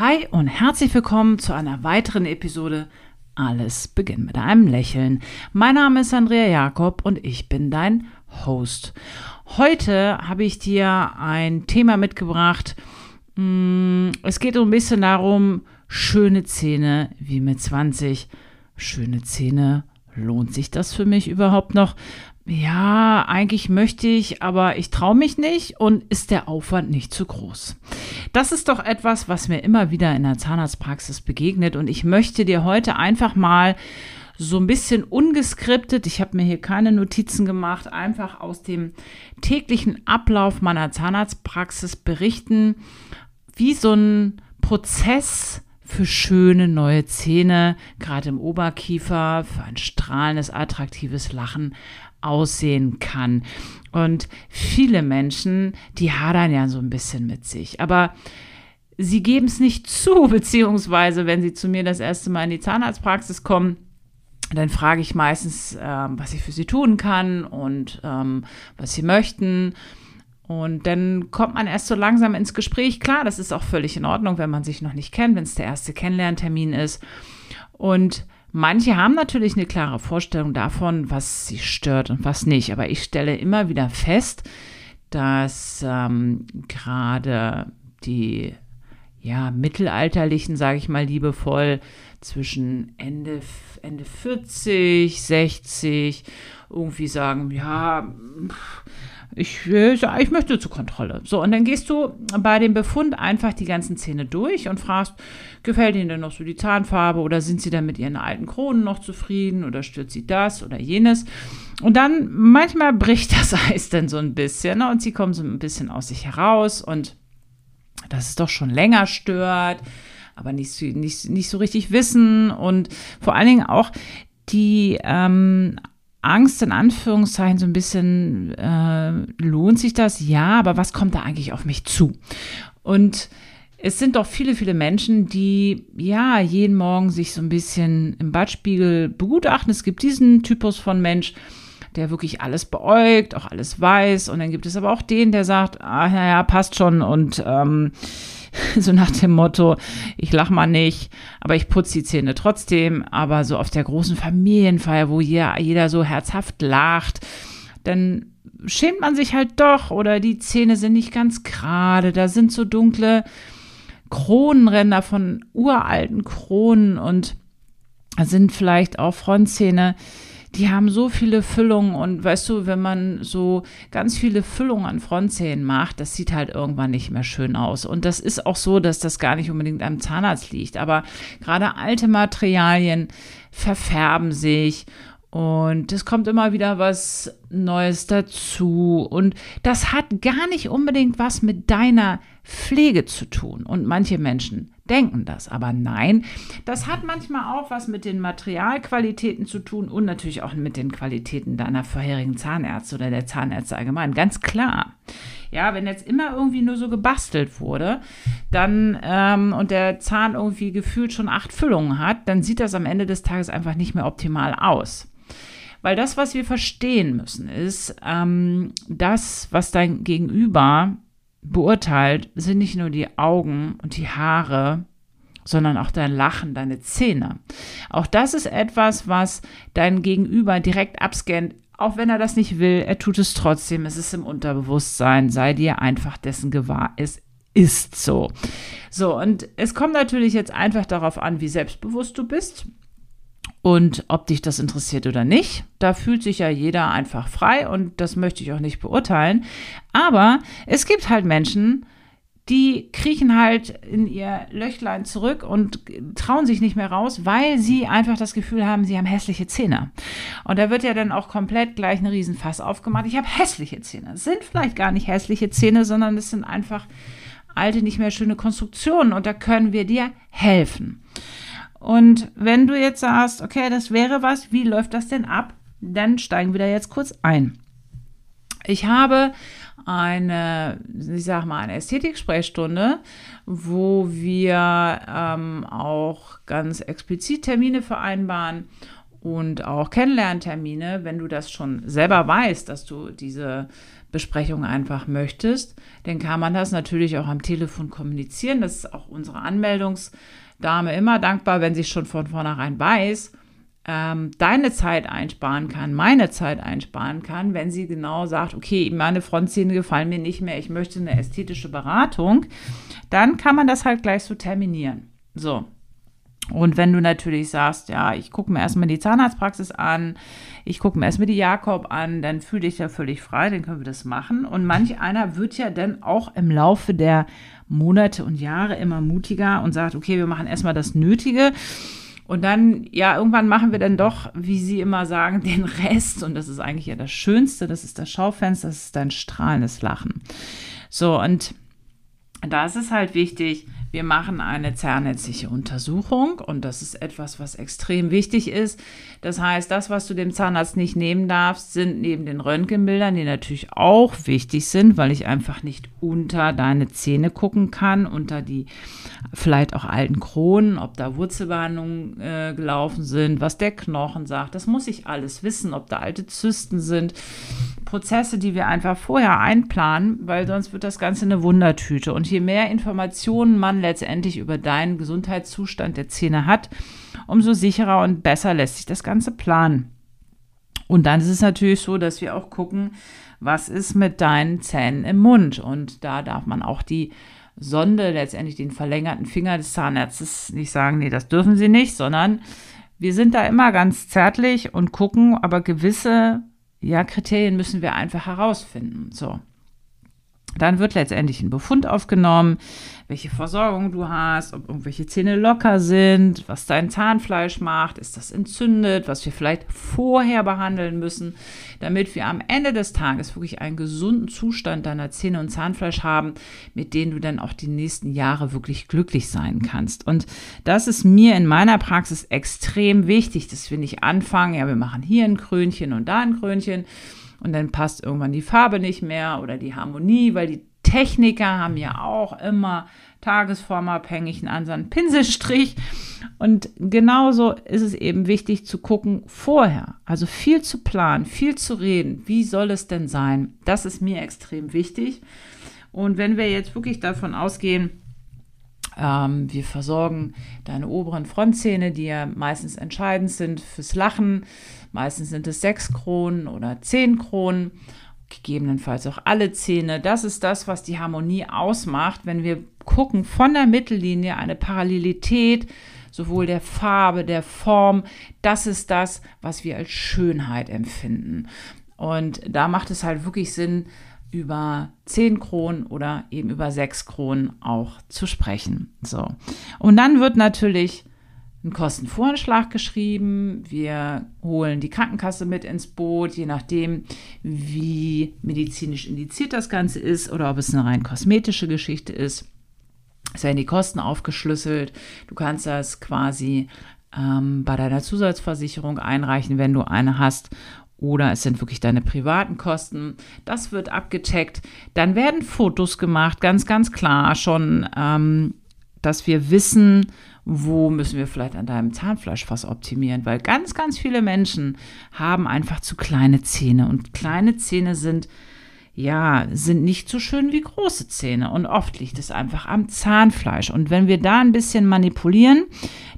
Hi und herzlich willkommen zu einer weiteren Episode Alles beginnt mit einem Lächeln. Mein Name ist Andrea Jakob und ich bin dein Host. Heute habe ich dir ein Thema mitgebracht. Mm, es geht ein bisschen darum, schöne Zähne wie mit 20. Schöne Zähne, lohnt sich das für mich überhaupt noch? Ja, eigentlich möchte ich, aber ich traue mich nicht und ist der Aufwand nicht zu groß. Das ist doch etwas, was mir immer wieder in der Zahnarztpraxis begegnet und ich möchte dir heute einfach mal so ein bisschen ungeskriptet, ich habe mir hier keine Notizen gemacht, einfach aus dem täglichen Ablauf meiner Zahnarztpraxis berichten, wie so ein Prozess für schöne neue Zähne, gerade im Oberkiefer, für ein strahlendes, attraktives Lachen aussehen kann. Und viele Menschen, die hadern ja so ein bisschen mit sich. Aber sie geben es nicht zu, beziehungsweise wenn sie zu mir das erste Mal in die Zahnarztpraxis kommen, dann frage ich meistens, ähm, was ich für sie tun kann und ähm, was sie möchten. Und dann kommt man erst so langsam ins Gespräch. Klar, das ist auch völlig in Ordnung, wenn man sich noch nicht kennt, wenn es der erste Kennenlerntermin ist. Und Manche haben natürlich eine klare Vorstellung davon, was sie stört und was nicht. Aber ich stelle immer wieder fest, dass ähm, gerade die ja, mittelalterlichen, sage ich mal liebevoll, zwischen Ende, Ende 40, 60 irgendwie sagen, ja, ich, äh, ich möchte zur Kontrolle. So, und dann gehst du bei dem Befund einfach die ganzen Zähne durch und fragst, gefällt Ihnen denn noch so die Zahnfarbe oder sind Sie dann mit Ihren alten Kronen noch zufrieden oder stört Sie das oder jenes? Und dann manchmal bricht das Eis dann so ein bisschen ne? und sie kommen so ein bisschen aus sich heraus und das ist doch schon länger stört, aber nicht, nicht, nicht so richtig wissen und vor allen Dingen auch die ähm, Angst in Anführungszeichen so ein bisschen, äh, lohnt sich das? Ja, aber was kommt da eigentlich auf mich zu? Und es sind doch viele, viele Menschen, die ja jeden Morgen sich so ein bisschen im Badspiegel begutachten. Es gibt diesen Typus von Mensch, der wirklich alles beäugt, auch alles weiß. Und dann gibt es aber auch den, der sagt, ah, naja, passt schon und ähm, so nach dem Motto, ich lach mal nicht, aber ich putze die Zähne trotzdem. Aber so auf der großen Familienfeier, wo jeder, jeder so herzhaft lacht, dann schämt man sich halt doch oder die Zähne sind nicht ganz gerade, da sind so dunkle Kronenränder von uralten Kronen und sind vielleicht auch Frontzähne, die haben so viele Füllungen und weißt du, wenn man so ganz viele Füllungen an Frontzähnen macht, das sieht halt irgendwann nicht mehr schön aus. Und das ist auch so, dass das gar nicht unbedingt am Zahnarzt liegt. Aber gerade alte Materialien verfärben sich und es kommt immer wieder was Neues dazu. Und das hat gar nicht unbedingt was mit deiner Pflege zu tun. Und manche Menschen denken das. Aber nein, das hat manchmal auch was mit den Materialqualitäten zu tun und natürlich auch mit den Qualitäten deiner vorherigen Zahnärzte oder der Zahnärzte allgemein. Ganz klar. Ja, wenn jetzt immer irgendwie nur so gebastelt wurde, dann ähm, und der Zahn irgendwie gefühlt schon acht Füllungen hat, dann sieht das am Ende des Tages einfach nicht mehr optimal aus. Weil das, was wir verstehen müssen, ist, ähm, das, was dein Gegenüber beurteilt, sind nicht nur die Augen und die Haare, sondern auch dein Lachen, deine Zähne. Auch das ist etwas, was dein Gegenüber direkt abscannt. Auch wenn er das nicht will, er tut es trotzdem. Es ist im Unterbewusstsein. Sei dir einfach dessen gewahr. Es ist so. So, und es kommt natürlich jetzt einfach darauf an, wie selbstbewusst du bist. Und ob dich das interessiert oder nicht, da fühlt sich ja jeder einfach frei und das möchte ich auch nicht beurteilen. Aber es gibt halt Menschen, die kriechen halt in ihr Löchlein zurück und trauen sich nicht mehr raus, weil sie einfach das Gefühl haben, sie haben hässliche Zähne. Und da wird ja dann auch komplett gleich ein Riesenfass aufgemacht. Ich habe hässliche Zähne. Es sind vielleicht gar nicht hässliche Zähne, sondern es sind einfach alte, nicht mehr schöne Konstruktionen und da können wir dir helfen. Und wenn du jetzt sagst, okay, das wäre was, wie läuft das denn ab? Dann steigen wir da jetzt kurz ein. Ich habe eine, ich sag mal, eine Ästhetik-Sprechstunde, wo wir ähm, auch ganz explizit Termine vereinbaren und auch Kennenlerntermine, wenn du das schon selber weißt, dass du diese Besprechung einfach möchtest, dann kann man das natürlich auch am Telefon kommunizieren. Das ist auch unsere Anmeldungsdame immer dankbar, wenn sie schon von vornherein weiß, ähm, deine Zeit einsparen kann, meine Zeit einsparen kann, wenn sie genau sagt, okay, meine Frontzähne gefallen mir nicht mehr, ich möchte eine ästhetische Beratung, dann kann man das halt gleich so terminieren. So, und wenn du natürlich sagst, ja, ich gucke mir erstmal die Zahnarztpraxis an, ich gucke mir erstmal die Jakob an, dann fühle dich ja völlig frei, dann können wir das machen. Und manch einer wird ja dann auch im Laufe der Monate und Jahre immer mutiger und sagt, okay, wir machen erstmal das Nötige. Und dann, ja, irgendwann machen wir dann doch, wie sie immer sagen, den Rest. Und das ist eigentlich ja das Schönste, das ist das Schaufenster, das ist dein strahlendes Lachen. So, und da ist es halt wichtig, wir machen eine zahnärztliche Untersuchung und das ist etwas, was extrem wichtig ist. Das heißt, das, was du dem Zahnarzt nicht nehmen darfst, sind neben den Röntgenbildern, die natürlich auch wichtig sind, weil ich einfach nicht unter deine Zähne gucken kann, unter die vielleicht auch alten Kronen, ob da Wurzelbehandlungen äh, gelaufen sind, was der Knochen sagt. Das muss ich alles wissen, ob da alte Zysten sind. Prozesse, die wir einfach vorher einplanen, weil sonst wird das Ganze eine Wundertüte. Und je mehr Informationen man letztendlich über deinen Gesundheitszustand der Zähne hat, umso sicherer und besser lässt sich das Ganze planen. Und dann ist es natürlich so, dass wir auch gucken, was ist mit deinen Zähnen im Mund. Und da darf man auch die Sonde, letztendlich den verlängerten Finger des Zahnarztes, nicht sagen, nee, das dürfen sie nicht, sondern wir sind da immer ganz zärtlich und gucken, aber gewisse ja, Kriterien müssen wir einfach herausfinden. So. Dann wird letztendlich ein Befund aufgenommen, welche Versorgung du hast, ob irgendwelche Zähne locker sind, was dein Zahnfleisch macht, ist das entzündet, was wir vielleicht vorher behandeln müssen, damit wir am Ende des Tages wirklich einen gesunden Zustand deiner Zähne und Zahnfleisch haben, mit denen du dann auch die nächsten Jahre wirklich glücklich sein kannst. Und das ist mir in meiner Praxis extrem wichtig, dass wir nicht anfangen, ja, wir machen hier ein Krönchen und da ein Krönchen und dann passt irgendwann die Farbe nicht mehr oder die Harmonie, weil die Techniker haben ja auch immer tagesformabhängig einen anderen Pinselstrich. Und genauso ist es eben wichtig zu gucken vorher. Also viel zu planen, viel zu reden. Wie soll es denn sein? Das ist mir extrem wichtig. Und wenn wir jetzt wirklich davon ausgehen, ähm, wir versorgen deine oberen Frontzähne, die ja meistens entscheidend sind fürs Lachen. Meistens sind es sechs Kronen oder zehn Kronen, gegebenenfalls auch alle Zähne. Das ist das, was die Harmonie ausmacht, wenn wir gucken von der Mittellinie eine Parallelität sowohl der Farbe, der Form, das ist das, was wir als Schönheit empfinden. Und da macht es halt wirklich Sinn, über 10 Kronen oder eben über 6 Kronen auch zu sprechen. So. Und dann wird natürlich ein Kostenvoranschlag geschrieben. Wir holen die Krankenkasse mit ins Boot, je nachdem, wie medizinisch indiziert das Ganze ist oder ob es eine rein kosmetische Geschichte ist. Es werden die Kosten aufgeschlüsselt. Du kannst das quasi ähm, bei deiner Zusatzversicherung einreichen, wenn du eine hast oder es sind wirklich deine privaten Kosten. Das wird abgecheckt. Dann werden Fotos gemacht, ganz, ganz klar schon, ähm, dass wir wissen, wo müssen wir vielleicht an deinem Zahnfleisch was optimieren, weil ganz, ganz viele Menschen haben einfach zu kleine Zähne und kleine Zähne sind ja, sind nicht so schön wie große Zähne und oft liegt es einfach am Zahnfleisch. Und wenn wir da ein bisschen manipulieren,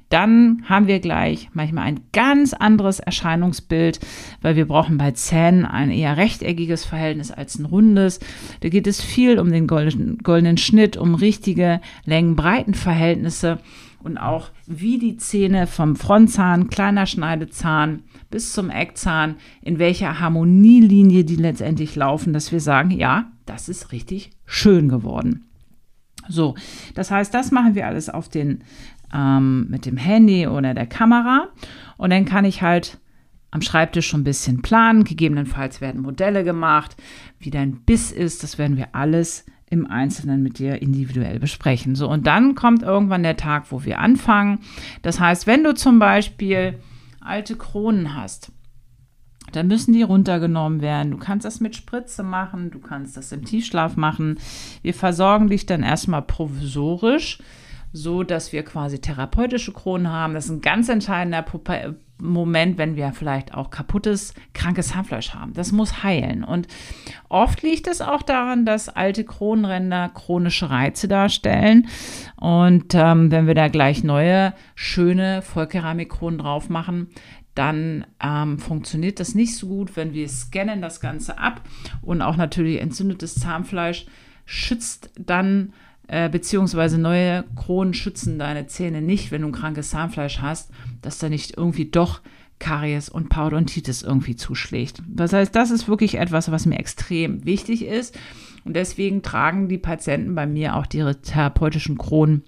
dann haben wir gleich manchmal ein ganz anderes Erscheinungsbild, weil wir brauchen bei Zähnen ein eher rechteckiges Verhältnis als ein rundes. Da geht es viel um den goldenen, goldenen Schnitt, um richtige Längen-Breiten-Verhältnisse und auch wie die Zähne vom Frontzahn, kleiner Schneidezahn bis zum Eckzahn, in welcher Harmonielinie die letztendlich laufen, dass wir sagen, ja, das ist richtig schön geworden. So, das heißt, das machen wir alles auf den ähm, mit dem Handy oder der Kamera. Und dann kann ich halt am Schreibtisch schon ein bisschen planen. Gegebenenfalls werden Modelle gemacht, wie dein Biss ist. Das werden wir alles im Einzelnen mit dir individuell besprechen. So, und dann kommt irgendwann der Tag, wo wir anfangen. Das heißt, wenn du zum Beispiel alte Kronen hast, dann müssen die runtergenommen werden. Du kannst das mit Spritze machen, du kannst das im Tiefschlaf machen. Wir versorgen dich dann erstmal provisorisch so dass wir quasi therapeutische Kronen haben. Das ist ein ganz entscheidender Moment, wenn wir vielleicht auch kaputtes, krankes Zahnfleisch haben. Das muss heilen. Und oft liegt es auch daran, dass alte Kronenränder chronische Reize darstellen. Und ähm, wenn wir da gleich neue, schöne Vollkeramikkronen drauf machen, dann ähm, funktioniert das nicht so gut, wenn wir scannen das Ganze ab und auch natürlich entzündetes Zahnfleisch schützt dann äh, beziehungsweise neue Kronen schützen deine Zähne nicht, wenn du ein krankes Zahnfleisch hast, dass da nicht irgendwie doch Karies und Parodontitis irgendwie zuschlägt. Das heißt, das ist wirklich etwas, was mir extrem wichtig ist und deswegen tragen die Patienten bei mir auch ihre therapeutischen Kronen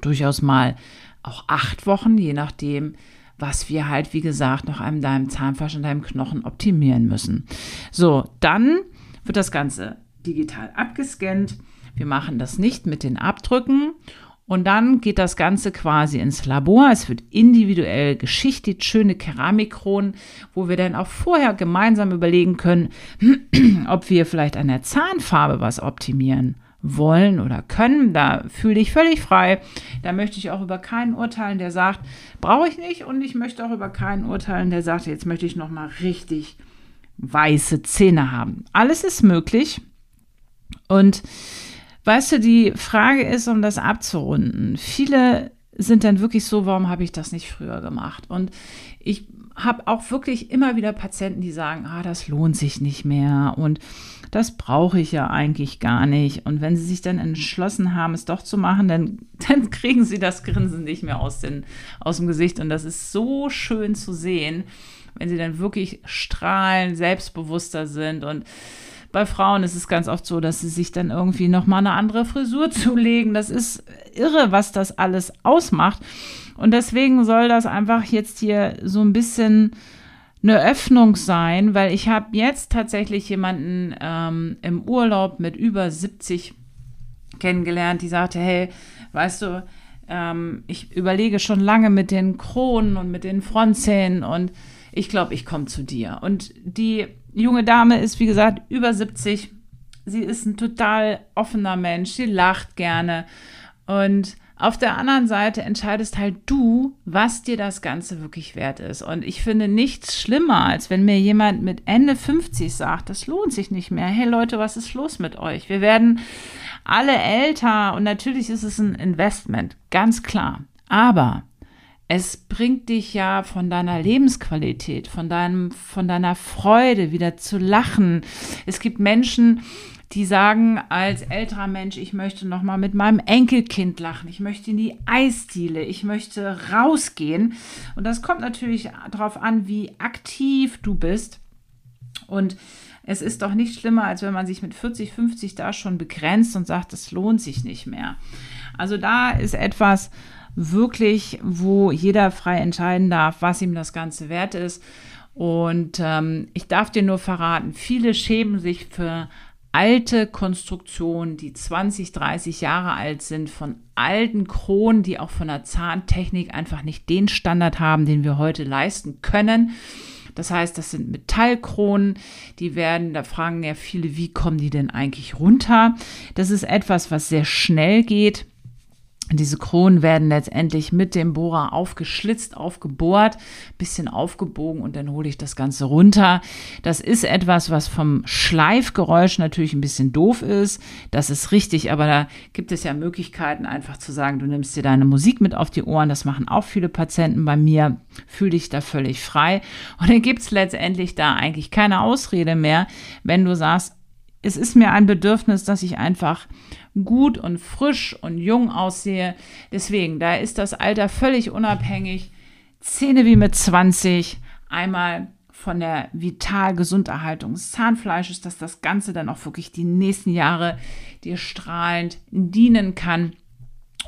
durchaus mal auch acht Wochen, je nachdem, was wir halt, wie gesagt, noch an deinem Zahnfleisch und deinem Knochen optimieren müssen. So, dann wird das Ganze digital abgescannt. Wir machen das nicht mit den Abdrücken. Und dann geht das Ganze quasi ins Labor. Es wird individuell geschichtet, schöne Keramikkronen, wo wir dann auch vorher gemeinsam überlegen können, ob wir vielleicht an der Zahnfarbe was optimieren wollen oder können. Da fühle ich völlig frei. Da möchte ich auch über keinen urteilen, der sagt, brauche ich nicht. Und ich möchte auch über keinen urteilen, der sagt, jetzt möchte ich noch mal richtig weiße Zähne haben. Alles ist möglich. Und weißt du, die Frage ist, um das abzurunden. Viele sind dann wirklich so, warum habe ich das nicht früher gemacht? Und ich habe auch wirklich immer wieder Patienten, die sagen, ah, das lohnt sich nicht mehr und das brauche ich ja eigentlich gar nicht. Und wenn sie sich dann entschlossen haben, es doch zu machen, dann, dann kriegen sie das Grinsen nicht mehr aus, den, aus dem Gesicht. Und das ist so schön zu sehen, wenn sie dann wirklich strahlen, selbstbewusster sind und bei Frauen ist es ganz oft so, dass sie sich dann irgendwie nochmal eine andere Frisur zulegen. Das ist irre, was das alles ausmacht. Und deswegen soll das einfach jetzt hier so ein bisschen eine Öffnung sein, weil ich habe jetzt tatsächlich jemanden ähm, im Urlaub mit über 70 kennengelernt, die sagte, hey, weißt du, ähm, ich überlege schon lange mit den Kronen und mit den Frontzähnen und ich glaube, ich komme zu dir. Und die junge Dame ist, wie gesagt, über 70. Sie ist ein total offener Mensch, sie lacht gerne und auf der anderen Seite entscheidest halt du, was dir das Ganze wirklich wert ist. Und ich finde nichts schlimmer, als wenn mir jemand mit Ende 50 sagt, das lohnt sich nicht mehr. Hey Leute, was ist los mit euch? Wir werden alle älter und natürlich ist es ein Investment, ganz klar. Aber es bringt dich ja von deiner Lebensqualität, von deinem, von deiner Freude wieder zu lachen. Es gibt Menschen, die sagen als älterer Mensch, ich möchte noch mal mit meinem Enkelkind lachen, ich möchte in die Eisdiele, ich möchte rausgehen. Und das kommt natürlich darauf an, wie aktiv du bist. Und es ist doch nicht schlimmer, als wenn man sich mit 40, 50 da schon begrenzt und sagt, das lohnt sich nicht mehr. Also da ist etwas wirklich, wo jeder frei entscheiden darf, was ihm das Ganze wert ist. Und ähm, ich darf dir nur verraten, viele schämen sich für alte Konstruktionen, die 20, 30 Jahre alt sind, von alten Kronen, die auch von der Zahntechnik einfach nicht den Standard haben, den wir heute leisten können. Das heißt, das sind Metallkronen, die werden, da fragen ja viele, wie kommen die denn eigentlich runter? Das ist etwas, was sehr schnell geht. Diese Kronen werden letztendlich mit dem Bohrer aufgeschlitzt, aufgebohrt, bisschen aufgebogen und dann hole ich das Ganze runter. Das ist etwas, was vom Schleifgeräusch natürlich ein bisschen doof ist. Das ist richtig, aber da gibt es ja Möglichkeiten, einfach zu sagen, du nimmst dir deine Musik mit auf die Ohren. Das machen auch viele Patienten bei mir. Fühl dich da völlig frei. Und dann gibt es letztendlich da eigentlich keine Ausrede mehr, wenn du sagst, es ist mir ein Bedürfnis, dass ich einfach gut und frisch und jung aussehe. Deswegen, da ist das Alter völlig unabhängig. Zähne wie mit 20, einmal von der Vital-Gesunderhaltung des Zahnfleisches, dass das Ganze dann auch wirklich die nächsten Jahre dir strahlend dienen kann.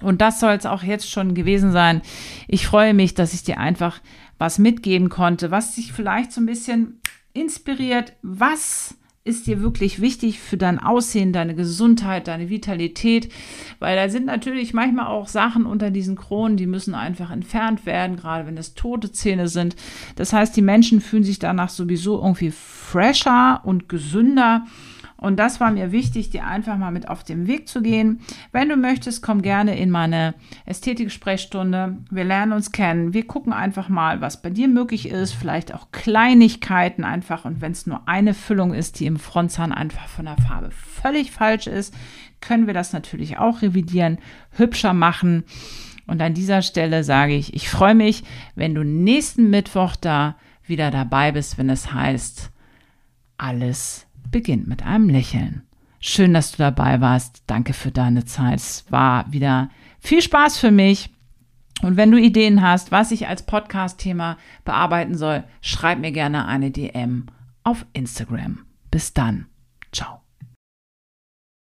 Und das soll es auch jetzt schon gewesen sein. Ich freue mich, dass ich dir einfach was mitgeben konnte, was dich vielleicht so ein bisschen inspiriert, was ist dir wirklich wichtig für dein Aussehen, deine Gesundheit, deine Vitalität? Weil da sind natürlich manchmal auch Sachen unter diesen Kronen, die müssen einfach entfernt werden, gerade wenn es tote Zähne sind. Das heißt, die Menschen fühlen sich danach sowieso irgendwie fresher und gesünder. Und das war mir wichtig, dir einfach mal mit auf den Weg zu gehen. Wenn du möchtest, komm gerne in meine Ästhetik-Sprechstunde. Wir lernen uns kennen. Wir gucken einfach mal, was bei dir möglich ist. Vielleicht auch Kleinigkeiten einfach. Und wenn es nur eine Füllung ist, die im Frontzahn einfach von der Farbe völlig falsch ist, können wir das natürlich auch revidieren, hübscher machen. Und an dieser Stelle sage ich, ich freue mich, wenn du nächsten Mittwoch da wieder dabei bist, wenn es heißt, alles beginnt mit einem Lächeln. Schön, dass du dabei warst. Danke für deine Zeit. Es war wieder viel Spaß für mich. Und wenn du Ideen hast, was ich als Podcast-Thema bearbeiten soll, schreib mir gerne eine DM auf Instagram. Bis dann. Ciao.